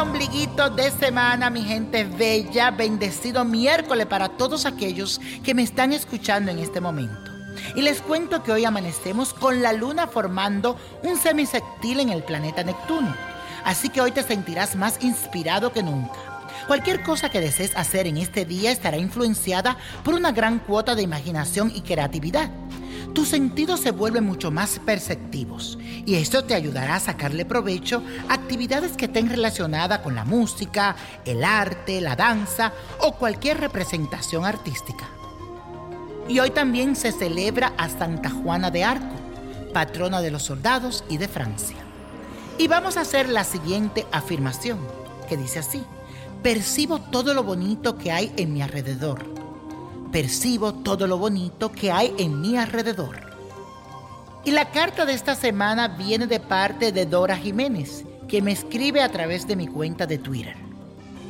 ombliguito de semana, mi gente bella. Bendecido miércoles para todos aquellos que me están escuchando en este momento. Y les cuento que hoy amanecemos con la luna formando un semisectil en el planeta Neptuno. Así que hoy te sentirás más inspirado que nunca. Cualquier cosa que desees hacer en este día estará influenciada por una gran cuota de imaginación y creatividad tus sentidos se vuelven mucho más perceptivos y esto te ayudará a sacarle provecho a actividades que estén relacionadas con la música, el arte, la danza o cualquier representación artística. Y hoy también se celebra a Santa Juana de Arco, patrona de los soldados y de Francia. Y vamos a hacer la siguiente afirmación, que dice así, percibo todo lo bonito que hay en mi alrededor percibo todo lo bonito que hay en mi alrededor. Y la carta de esta semana viene de parte de Dora Jiménez, que me escribe a través de mi cuenta de Twitter.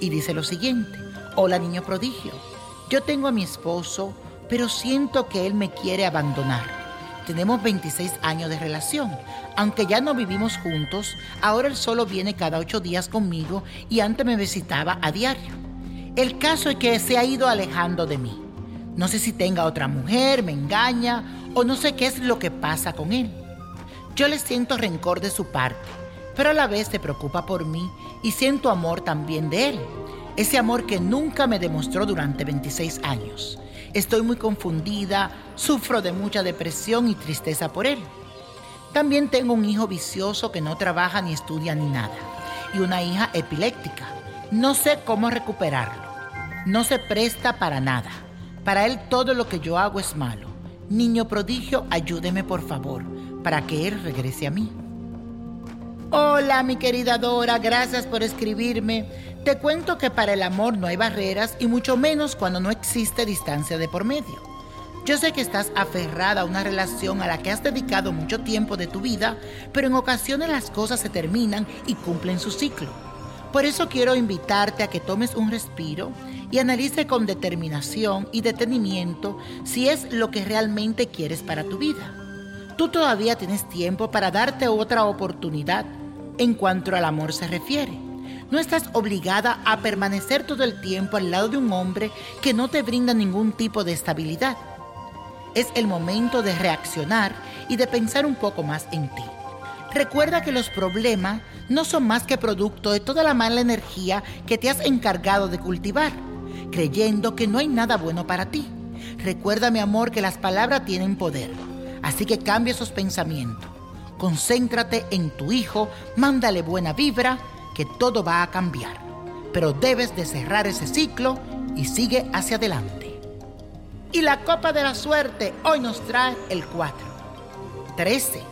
Y dice lo siguiente, hola niño prodigio, yo tengo a mi esposo, pero siento que él me quiere abandonar. Tenemos 26 años de relación. Aunque ya no vivimos juntos, ahora él solo viene cada ocho días conmigo y antes me visitaba a diario. El caso es que se ha ido alejando de mí. No sé si tenga otra mujer, me engaña o no sé qué es lo que pasa con él. Yo le siento rencor de su parte, pero a la vez se preocupa por mí y siento amor también de él. Ese amor que nunca me demostró durante 26 años. Estoy muy confundida, sufro de mucha depresión y tristeza por él. También tengo un hijo vicioso que no trabaja ni estudia ni nada. Y una hija epiléptica. No sé cómo recuperarlo. No se presta para nada. Para él todo lo que yo hago es malo. Niño prodigio, ayúdeme por favor, para que él regrese a mí. Hola mi querida Dora, gracias por escribirme. Te cuento que para el amor no hay barreras y mucho menos cuando no existe distancia de por medio. Yo sé que estás aferrada a una relación a la que has dedicado mucho tiempo de tu vida, pero en ocasiones las cosas se terminan y cumplen su ciclo. Por eso quiero invitarte a que tomes un respiro y analice con determinación y detenimiento si es lo que realmente quieres para tu vida. Tú todavía tienes tiempo para darte otra oportunidad en cuanto al amor se refiere. No estás obligada a permanecer todo el tiempo al lado de un hombre que no te brinda ningún tipo de estabilidad. Es el momento de reaccionar y de pensar un poco más en ti. Recuerda que los problemas no son más que producto de toda la mala energía que te has encargado de cultivar, creyendo que no hay nada bueno para ti. Recuerda, mi amor, que las palabras tienen poder, así que cambia esos pensamientos. Concéntrate en tu hijo, mándale buena vibra, que todo va a cambiar. Pero debes de cerrar ese ciclo y sigue hacia adelante. Y la copa de la suerte hoy nos trae el 4, 13,